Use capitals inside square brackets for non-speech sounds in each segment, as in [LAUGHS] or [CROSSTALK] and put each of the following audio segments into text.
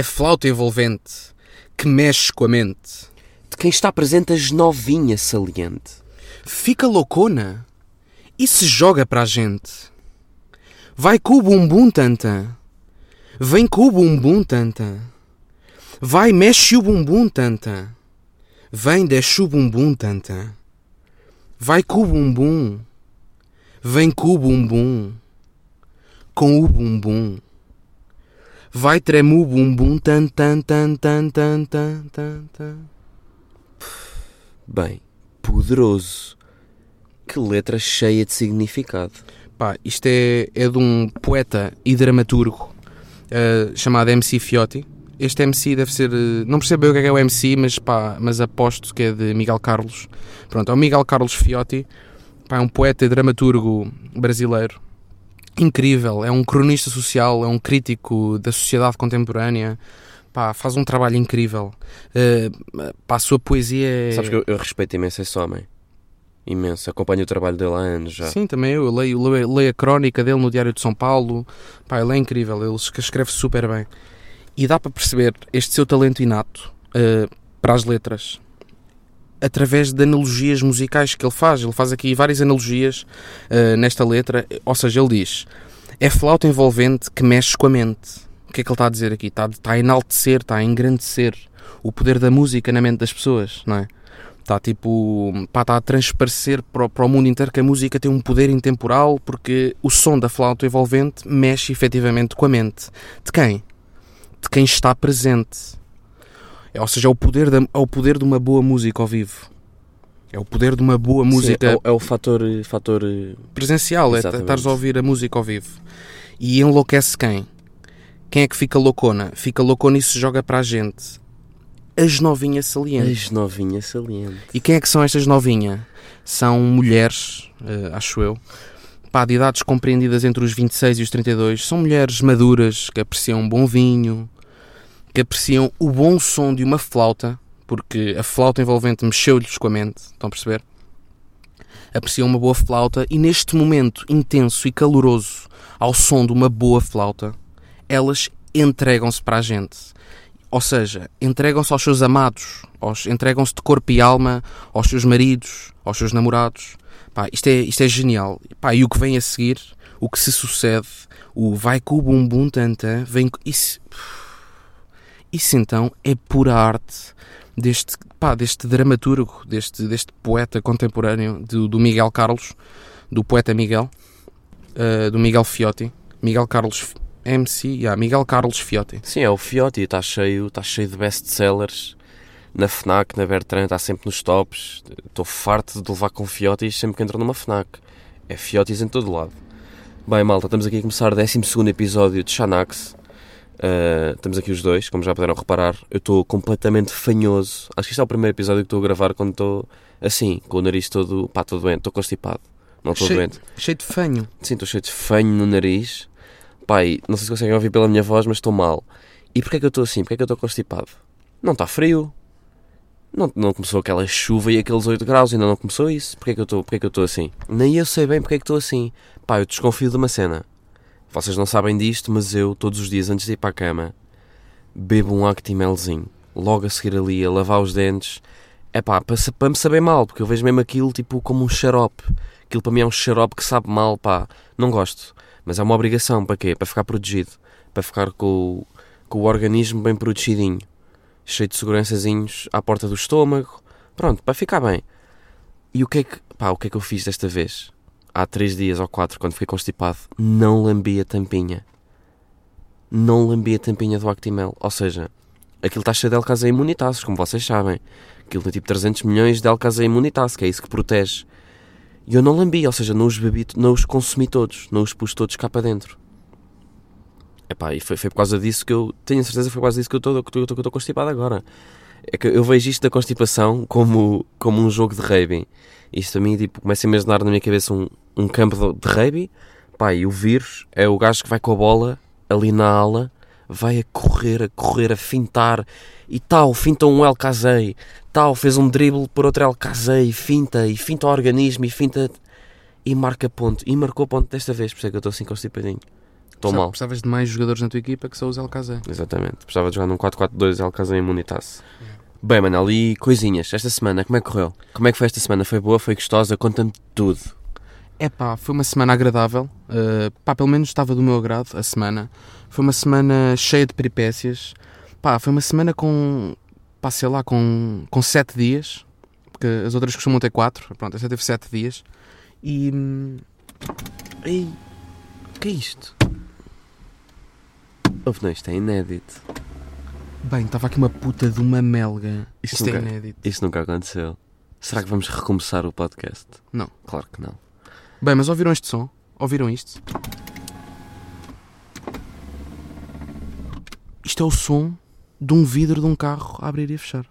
É flauta envolvente que mexe com a mente. De quem está presente as novinha saliente. Fica loucona e se joga para a gente. Vai com o bumbum tanta. Vem com o bumbum tanta. Vai, mexe o bumbum tanta. Vem, desce o bumbum tanta. Vai com o bumbum. Vem com o bumbum. Com o bumbum. Vai treme o bumbum tan tan tan tan tan tan tan tan. Bem, poderoso. Que letra cheia de significado. Pá, isto é, é de um poeta e dramaturgo uh, chamado MC Fiotti. Este MC deve ser. Uh, não percebo bem o que é, que é o MC, mas, pá, mas aposto que é de Miguel Carlos. Pronto, é o Miguel Carlos Fiotti. Pá, é um poeta e dramaturgo brasileiro. Incrível, é um cronista social, é um crítico da sociedade contemporânea. Pá, faz um trabalho incrível. Uh, pá, a sua poesia é. Sabes que eu, eu respeito imenso esse homem. Imenso. Acompanho o trabalho dele há anos já. Sim, também eu. eu leio, leio, leio, a crónica dele no Diário de São Paulo. Pá, ele é incrível. Ele escreve super bem. E dá para perceber este seu talento inato uh, para as letras através de analogias musicais que ele faz. Ele faz aqui várias analogias uh, nesta letra. Ou seja, ele diz: é flauta envolvente que mexe com a mente. O que é que ele está a dizer aqui? Está, está a enaltecer, está a engrandecer o poder da música na mente das pessoas, não é? Está tipo, pá, está a transparecer para, para o mundo inteiro que a música tem um poder intemporal porque o som da flauta envolvente mexe efetivamente com a mente. De quem? De quem está presente. É, ou seja, é o, poder da, é o poder de uma boa música ao vivo. É o poder de uma boa música. Sim, é, o, é o fator, fator presencial, Exatamente. é estares a ouvir a música ao vivo. E enlouquece quem? Quem é que fica loucona? Fica loucona e se joga para a gente. As novinhas salientes. As novinhas salientes. E quem é que são estas novinhas? São mulheres, uh, acho eu, pá, de idades compreendidas entre os 26 e os 32. São mulheres maduras que apreciam um bom vinho, que apreciam o bom som de uma flauta, porque a flauta envolvente mexeu-lhes com a mente, estão a perceber? Apreciam uma boa flauta e neste momento intenso e caloroso ao som de uma boa flauta, elas entregam-se para a gente. Ou seja, entregam-se aos seus amados, entregam-se de corpo e alma aos seus maridos, aos seus namorados. Pá, isto, é, isto é genial. Pá, e o que vem a seguir, o que se sucede, o vai com o bumbum tanta, vem. Isso, isso então é pura arte deste, pá, deste dramaturgo, deste, deste poeta contemporâneo do, do Miguel Carlos, do poeta Miguel, uh, do Miguel Fiotti. Miguel Carlos MC, yeah, Miguel Carlos Fiotti. Sim, é o Fiotti, está cheio, está cheio de best-sellers. Na FNAC, na Bertrand, está sempre nos tops. Estou farto de levar com Fiotis sempre que entro numa FNAC. É Fiotis em todo lado. Bem, malta, estamos aqui a começar o 12 episódio de Xanax. Uh, estamos aqui os dois, como já puderam reparar. Eu estou completamente fanhoso. Acho que este é o primeiro episódio que estou a gravar quando estou assim, com o nariz todo, pá, todo doente. Estou constipado. Não estou doente. Cheio de fanho. Sim, estou cheio de fanho no nariz. Pai, não sei se conseguem ouvir pela minha voz, mas estou mal. E porquê é que eu estou assim? Porquê é que eu estou constipado? Não está frio. Não, não começou aquela chuva e aqueles 8 graus, ainda não começou isso. Porquê é que eu estou, porquê estou assim? Nem eu sei bem porque é que estou assim. Pá, eu desconfio de uma cena. Vocês não sabem disto, mas eu, todos os dias antes de ir para a cama, bebo um Actimelzinho. Logo a seguir ali, a lavar os dentes. É pá, para, para me saber mal, porque eu vejo mesmo aquilo tipo como um xarope. Aquilo para mim é um xarope que sabe mal, pá. Não gosto. Mas é uma obrigação, para quê? Para ficar protegido. Para ficar com, com o organismo bem protegidinho. Cheio de segurançazinhos à porta do estômago. Pronto, para ficar bem. E o que é que, pá, o que é que eu fiz desta vez? Há três dias ou quatro, quando fiquei constipado, não lambi a tampinha. Não lambi a tampinha do Actimel. Ou seja, aquilo está cheio de Alcazé imunitáceos, como vocês sabem. Aquilo tem tipo 300 milhões de Alcazé imunitáceos, que é isso que protege. E eu não lambi, ou seja, não os bebi, não os consumi todos, não os pus todos cá para dentro. Epá, e foi, foi por causa disso que eu, tenho certeza foi por causa disso que eu estou constipado agora. É que eu vejo isto da constipação como, como um jogo de rugby. Isto a mim, tipo, começa a imaginar na minha cabeça um, um campo de rugby, pá, e o vírus é o gajo que vai com a bola ali na ala, vai a correr, a correr, a fintar, e tal, finta um El Casei, tal, fez um dribble por outro El Casei, finta, e finta o organismo, e finta, e marca ponto, e marcou ponto desta vez, por isso é que eu estou assim constipadinho. Estou mal. Precisavas de mais jogadores na tua equipa que só os LKZ. Exatamente. Precisava de jogar num 4-4-2 Alcazar imunitas. Bem, Manel, e coisinhas? Esta semana, como é que correu? Como é que foi esta semana? Foi boa? Foi gostosa? Conta-me tudo. É pá, foi uma semana agradável. Uh, pá, pelo menos estava do meu agrado a semana. Foi uma semana cheia de peripécias. Pá, foi uma semana com, pá, sei lá, com, com sete dias. Porque as outras costumam ter quatro. Pronto, esta teve sete dias. E. hum, Ei, o que é isto? Ouve, não, isto é inédito. Bem, estava aqui uma puta de uma melga. Isto Isto é nunca- inédito. Isto nunca aconteceu. Será que vamos recomeçar o podcast? Não. Claro que não. Bem, mas ouviram este som? Ouviram isto? Isto é o som de um vidro de um carro a abrir e a fechar.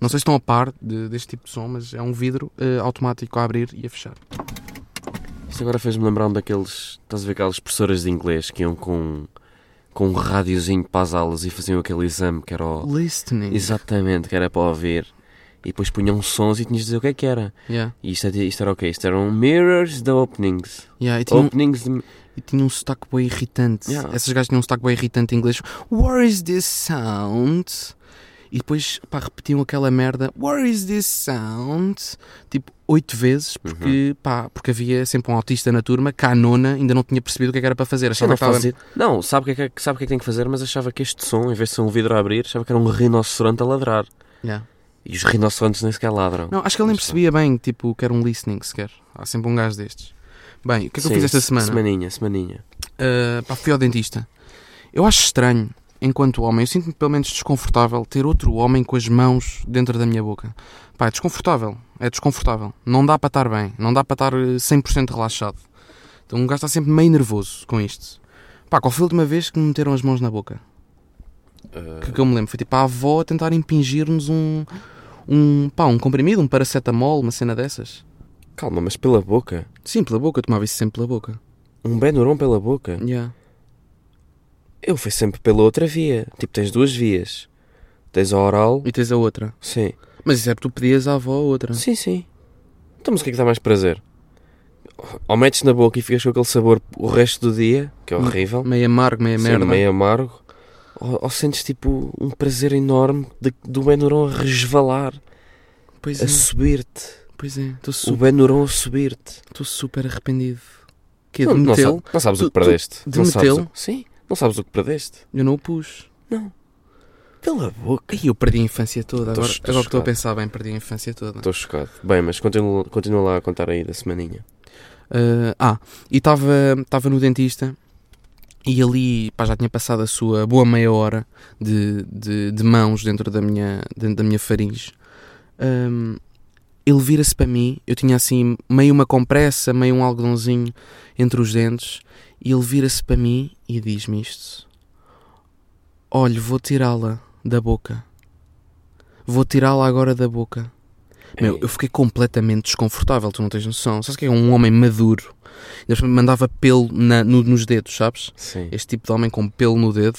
Não sei se estão a par de- deste tipo de som, mas é um vidro eh, automático a abrir e a fechar. Isto agora fez-me lembrar um daqueles. Estás a ver aquelas professoras de inglês que iam com, com um rádiozinho para as aulas e faziam aquele exame que era o. Listening. Exatamente, que era para ouvir. E depois punham sons e tinhas de dizer o que é que era. Yeah. E isto, é- isto era o quê? Isto eram mirrors de openings. Yeah, e, tinha um, Openings de. e tinha um sotaque bem irritante. Yeah. Essas gajas tinham um sotaque bem irritante em inglês. Where is this sound? E depois, pá, repetiam aquela merda. Where is this sound? Tipo, oito vezes, porque, Uhum. pá, porque havia sempre um autista na turma, que a nona ainda não tinha percebido o que é que era para fazer. Achava não, que estava... fazia- não sabe o que, é que, sabe o que é que tem que fazer, mas achava que este som, em vez de ser um vidro a abrir, achava que era um rinoceronte a ladrar. Yeah. E os rinocerontes nem sequer ladram. Não, acho que ele nem percebia bem, tipo, que era um listening sequer. Há sempre um gajo destes. Bem, o que é que eu Sim, fiz esta semana? Semaninha, semaninha. Uh, pá, fui ao dentista. Eu acho estranho, enquanto homem, eu sinto-me pelo menos desconfortável ter outro homem com as mãos dentro da minha boca. Pá, é desconfortável. É desconfortável. Não dá para estar bem. Não dá para estar eh, 100% relaxado. Então um gajo está sempre meio nervoso com isto. Pá, qual foi a última vez que me meteram as mãos na boca? Uh, Que, que eu me lembro. Foi tipo a avó a tentar impingir-nos um, um, pá, um comprimido, um paracetamol, uma cena dessas. Calma, mas pela boca? Sim, pela boca. Eu tomava isso sempre pela boca. Um Benuron pela boca? Yeah. Eu fui sempre pela outra via. Tipo, tens duas vias. Tens a oral. E tens a outra. Sim. Mas isso é porque tu pedias à avó a outra. Sim, sim. Então, mas o que é que dá mais prazer? Ou metes na boca e ficas com aquele sabor o resto do dia, que é horrível, Meio amargo, meio merda. meio amargo, ou, ou sentes tipo um prazer enorme de, do Benuron a resvalar, Pois a é, subir-te. pois é. Estou O super, Benuron a subir-te. estou super arrependido. Que é Não, não, sabe- não sabes Tu- o que perdeste. de não sabes o- Sim, não sabes o que perdeste. Eu não o pus. Pela boca. Ai, eu perdi a infância toda. Estou- Agora, estou agora que estou a pensar bem, perdi a infância toda. Estou chocado. Bem, mas continua, continua lá a contar aí da semaninha. Uh, ah, e estava no dentista e ali pá, já tinha passado a sua boa meia hora de, de, de mãos dentro da minha, dentro da minha faringe. Um, ele vira-se para mim, eu tinha assim meio uma compressa, meio um algodãozinho entre os dentes, e ele vira-se para mim e diz-me isto: Olha, vou tirá-la da boca. Vou tirá-la agora da boca. Meu, Ei. eu fiquei completamente desconfortável, tu não tens noção. Sabes que é um homem maduro? Ele me mandava pelo na- no- nos dedos, sabes? Sim. Este tipo de homem com pelo no dedo.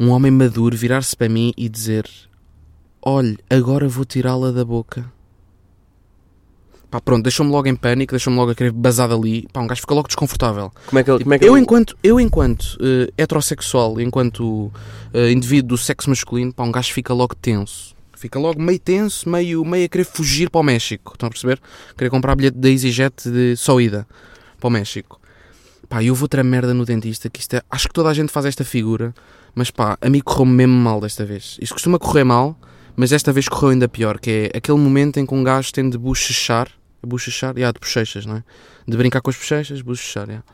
Um homem maduro virar-se para mim e dizer: Olhe, agora vou tirá-la da boca. Pá, pronto, deixou-me logo em pânico, deixou-me logo a querer basar dali. Pá, um gajo fica logo desconfortável. Como é que ele. Tipo, Como é que eu, ele- enquanto, eu, enquanto eh, heterossexual, enquanto eh, indivíduo do sexo masculino, pá, um gajo fica logo tenso. Fica logo meio tenso, meio, meio a querer fugir para o México. Estão a perceber? Querer comprar bilhete da EasyJet de só ida para o México. Pá, eu vou ter a merda no dentista, que isto é, acho que toda a gente faz esta figura, mas pá, a mim correu mesmo mal desta vez. Isto costuma correr mal, mas desta vez correu ainda pior, que é aquele momento em que um gajo tem de bochechar, bochechar, yeah, de bochechas, não é? De brincar com as bochechas, bochechar, yeah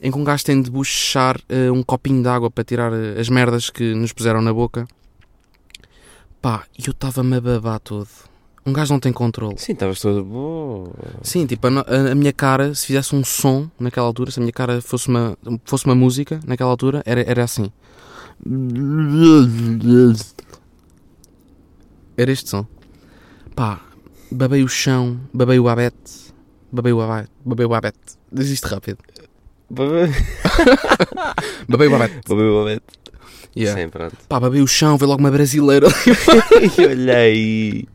em que um gajo tem de bochechar eh, um copinho de água para tirar eh, as merdas que nos puseram na boca. Pá, eu estava-me a babar todo. Um gajo não tem controle. Sim, estavas todo. Boa. Sim, tipo, a, a- a minha cara, se fizesse um som naquela altura, se a minha cara fosse uma, fosse uma música naquela altura, era, era assim. Era este som. Pá, babei o chão, babei o abete, babei o abete, babei o abete. Diz isto rápido. Babei [LAUGHS] o abete. Babeu Yeah. Sim, pronto. Pá, babei o chão, veio logo uma brasileira. [LAUGHS] E olha aí.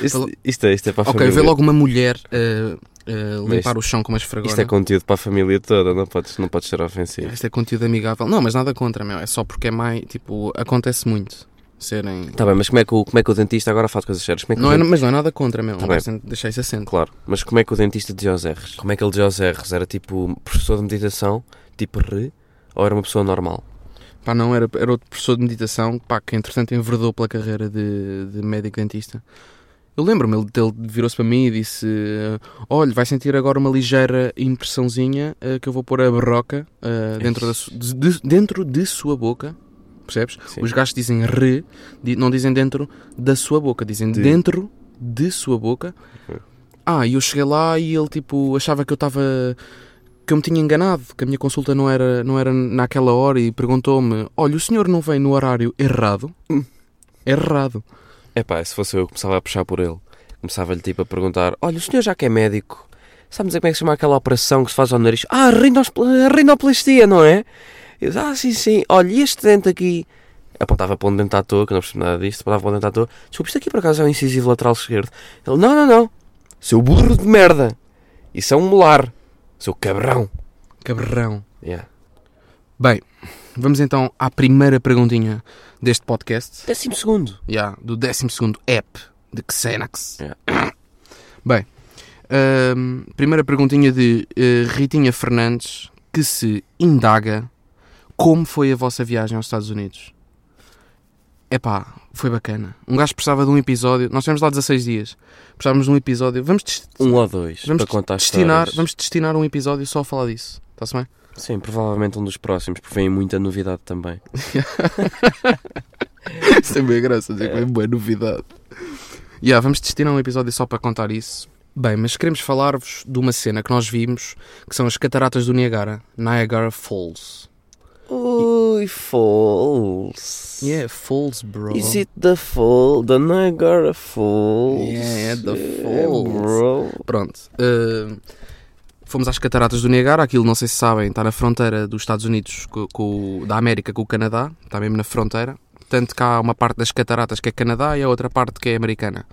Isto, isto, é, isto é para a ok, família. veio logo uma mulher, eh, Mas limpar o chão com uma esfregona. Isto é conteúdo para a família toda, não podes, não podes ser ofensivo. Isto é conteúdo amigável. Não, mas nada contra, meu. É só porque é mais. Tipo, acontece muito serem. Tá bem, mas como é que o, como é que o dentista agora faz coisas sérias? Como é que Não é, mas não é nada contra, meu. Tá Não bem. gosto de deixar isso assente. Claro, mas como é que o dentista dizia aos R's? Como é que ele dizia aos R's? Era tipo professor de meditação, tipo R, ou era uma pessoa normal? Pá, não, era, era outro professor de meditação, pá, que entretanto enverdou pela carreira de, de médico dentista. Eu lembro-me, ele, ele virou-se para mim e disse: Olha, vai sentir agora uma ligeira impressãozinha eh, que eu vou pôr a barroca eh, dentro, da de, de- dentro de sua boca. Percebes? Sim. Os gajos dizem re, não dizem dentro da sua boca, dizem De. dentro de sua boca. Ok. Ah, e eu cheguei lá e ele tipo achava que eu estava que eu me tinha enganado, que a minha consulta não era, não era naquela hora e perguntou-me: Olha, o senhor não vem no horário errado? Hum. Errado. É pá, se fosse eu, começava a puxar por ele. Começava-lhe tipo a perguntar: Olha, o senhor já que é médico, sabe dizer como é que se chama aquela operação que se faz ao nariz? Ah, rinoplastia, não é? Eu disse, ah, sim, sim. Olha, e este dente aqui? Apontava para um dente à toa, que não percebo nada disto. Apontava para um dente à toa. Desculpa, isto aqui por acaso é um incisivo lateral esquerdo. Ele: Não, não, não. Seu burro de merda. Isso é um molar. Seu cabrão. Cabrão. Yeah. Bem, vamos então à primeira perguntinha deste podcast. Décimo segundo. Já, do 12 app de Xenax. Yeah. [COUGHS] Bem, hum, primeira perguntinha de eh, Ritinha Fernandes que se indaga como foi a vossa viagem aos Estados Unidos. Epá, foi bacana. Um gajo precisava de um episódio. Nós tivemos lá 16 dias. Precisávamos de um episódio. Vamos, Um ou dois. vamos para contar destinar, histórias. vamos destinar um episódio só a falar disso. Está-se bem? Sim, provavelmente um dos próximos, porque vem muita novidade também. [LAUGHS] Isso é bem graça, dizer que é boa novidade. Yeah, vamos destinar um episódio só para contar isso. Bem, mas queremos falar-vos de uma cena que nós vimos, que são as cataratas do Niagara, Niagara Falls. Ui, Falls. Yeah, Falls, bro. Is it the fall? The Niagara Falls? Yeah, the Yeah, falls. bro. Pronto. uh, fomos às cataratas do Niagara, aquilo, não sei se sabem, está na fronteira dos Estados Unidos, com, com da América com o Canadá, está mesmo na fronteira. Tanto que há uma parte das cataratas que é Canadá e a outra parte que é americana.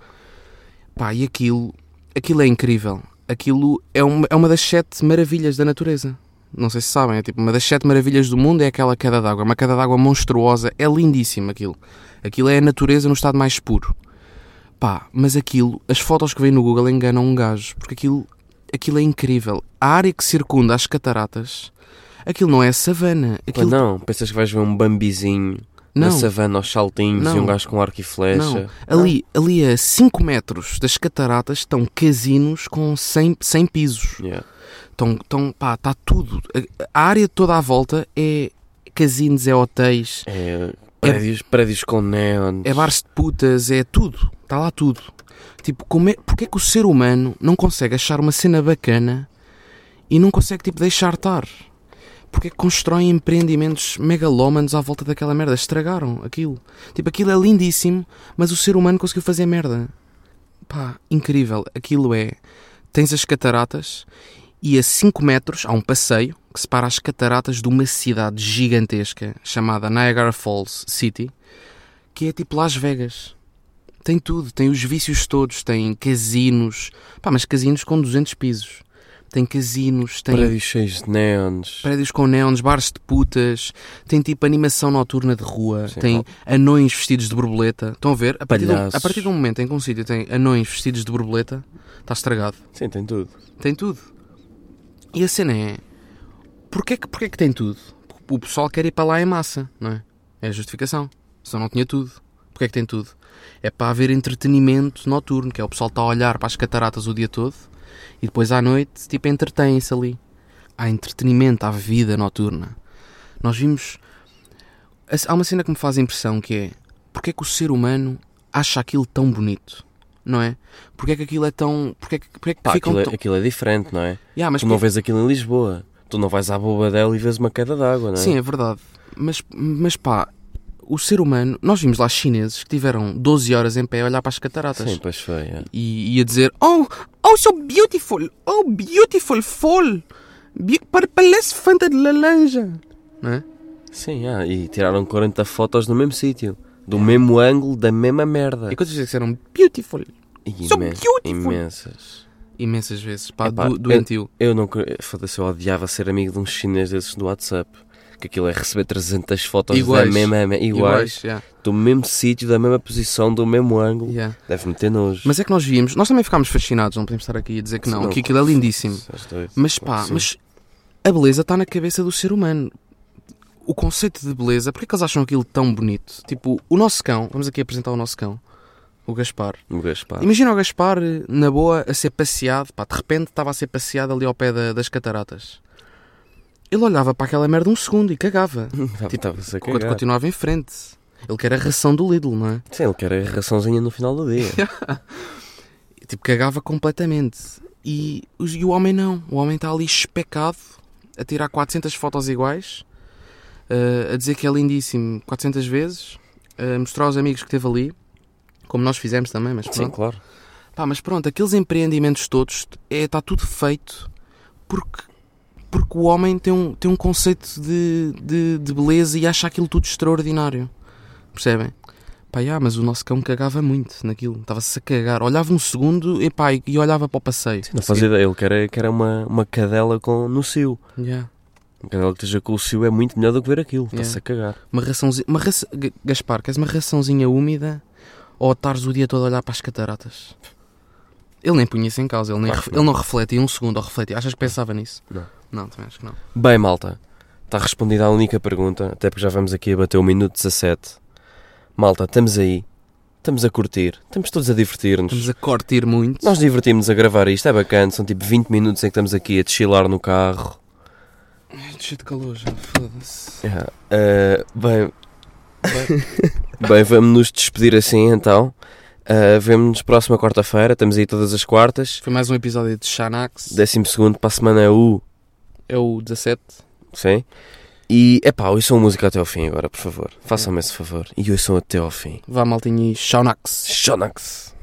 Pá, e aquilo, aquilo é incrível. Aquilo é uma, é uma das sete maravilhas da natureza. Não sei se sabem, é tipo uma das sete maravilhas do mundo é aquela queda d'água. Uma queda d'água monstruosa, é lindíssimo aquilo. Aquilo é a natureza no estado mais puro. Pá, mas aquilo, as fotos que vêm no Google enganam um gajo, porque aquilo, aquilo é incrível. A área que circunda as cataratas, aquilo não é savana. Pá, Aquilo, não, pensas que vais ver um bambizinho não, na savana aos saltinhos Não. e um gajo com arco e flecha? ali, ali a 5 metros das cataratas estão casinos com 100, 100 pisos. Yeah. Estão, estão, pá, está tudo. A, área toda à volta é casinos, é hotéis, É, prédios, prédios com neons. é bares de putas, é tudo. Está lá tudo. Tipo, como é, porque é que o ser humano não consegue achar uma cena bacana e não consegue, tipo, deixar estar? Porque é que constroem empreendimentos megalómanos à volta daquela merda? Estragaram aquilo. Tipo, aquilo é lindíssimo, mas o ser humano conseguiu fazer merda. Pá, incrível. Aquilo é... Tens as cataratas e a 5 metros há um passeio que separa as cataratas de uma cidade gigantesca chamada Niagara Falls City, que é tipo Las Vegas. Tem tudo, tem os vícios todos, tem casinos, pá, mas casinos com 200 pisos. Tem casinos, tem Prédios cheios de neons. prédios com neons, bares de putas, tem tipo animação noturna de rua, Sim, tem anões vestidos de borboleta. Estão a ver? A partir, Palhaços. a partir do momento em que um sítio tem anões vestidos de borboleta, está estragado. Sim, tem tudo. Tem tudo. E a cena é: porquê que, porquê que tem tudo? O pessoal quer ir para lá em massa, não é? É a justificação. Só não tinha tudo. Porquê que tem tudo? É para haver entretenimento noturno, que é o pessoal está a olhar para as cataratas o dia todo e depois à noite, tipo, entretém-se ali. Há entretenimento, há vida noturna. Nós vimos. Há uma cena que me faz impressão que é: porquê que o ser humano acha aquilo tão bonito? Não é? Porquê que aquilo é tão. Porquê que, porquê que Pá, ficam aquilo, é, tão. aquilo é diferente, não é? Yeah, mas tu não vês aquilo em Lisboa. Tu não vais à Bobadela e vês uma queda d'água, não é? Sim, é verdade. Mas, mas pá, o ser humano. Nós vimos lá chineses que tiveram 12 horas em pé a olhar para as cataratas. Sim, pois foi. é. E, e a dizer: Oh, oh, so beautiful! Oh, beautiful fall! Be- Parece fanta de laranja! Não é? Sim, ah, e tiraram 40 fotos no mesmo sítio. Do mesmo ângulo, da mesma merda. E quantas vezes disseram beautiful? So imen- beautiful. Imensas. Imensas vezes. Pá, Epá, do, doentio. Eu não. quer- Foda-se, eu odiava ser amigo de um chinês desses do WhatsApp. Que aquilo é receber 300 fotos Iguais. da mesma. Iguais. Iguais, yeah, Do mesmo sítio, da mesma posição, do mesmo ângulo. yeah. Deve-me ter nojo. Mas é que nós víamos, nós também ficámos fascinados, não podemos estar aqui a dizer que não, Sim, que aquilo é lindíssimo. Mas pá, sim. mas a beleza está na cabeça do ser humano. O conceito de beleza, porque é que eles acham aquilo tão bonito? Tipo, o nosso cão, vamos aqui apresentar o nosso cão, o Gaspar. O Gaspar. Imagina o Gaspar, na boa, a ser passeado, pá, de repente estava a ser passeado ali ao pé da- das cataratas. Ele olhava para aquela merda um segundo e cagava. [LAUGHS] Tipo, a Enquanto cagar. continuava em frente. Ele quer a ração do Lidl, não é? Sim, ele quer a raçãozinha no final do dia. [LAUGHS] Tipo, cagava completamente. E, e o homem não. O homem está ali especado, a tirar 400 fotos iguais, eh, a dizer que é lindíssimo 400 vezes, a mostrar aos amigos que teve ali, como nós fizemos também, mas Sim, pronto. claro. Pá, mas pronto, aqueles empreendimentos todos, é, está tudo feito porque, porque o homem tem um, tem um conceito de, de, de beleza e acha aquilo tudo extraordinário. Percebem? Pá, já, mas o nosso cão cagava muito naquilo. Estava-se a cagar. Olhava um segundo e, pá, e olhava para o passeio. Não fazia ideia. Ele quer, quer uma, uma cadela com, no cio. Já. Uma cadela que esteja com o cio é muito melhor do que ver aquilo. Está-se Yeah. a cagar. Uma raçãozinha. Uma raça, Gaspar, queres uma raçãozinha úmida ou estares o dia todo a olhar para as cataratas? Ele nem punha isso em causa. Ele, nem ref- não. ele não refletia um segundo ou refletia. Achas que pensava nisso? Não. Não, também acho que não. Bem, malta. Está respondida a única pergunta. Até porque já vamos aqui a bater o minuto 17. Malta, estamos aí. Estamos a curtir. Estamos todos a divertir-nos. Estamos a curtir muito. Nós divertimos a gravar isto. É bacana. São tipo 20 minutos em que estamos aqui a chilar no carro. Cheio de calor já, foda-se. Yeah. Uh, bem, Bem, [LAUGHS] Bem, vamos nos despedir assim então. Uh, Vemo-nos próxima quarta-feira, estamos aí todas as quartas. Foi mais um episódio de Xanax. Décimo segundo para a semana é o. É o 17. Sim? E epá, ouçam a música até ao fim agora, por favor. Façam-me esse favor. E ouçam até ao fim. Vá, maltinha, e Xanax. Thank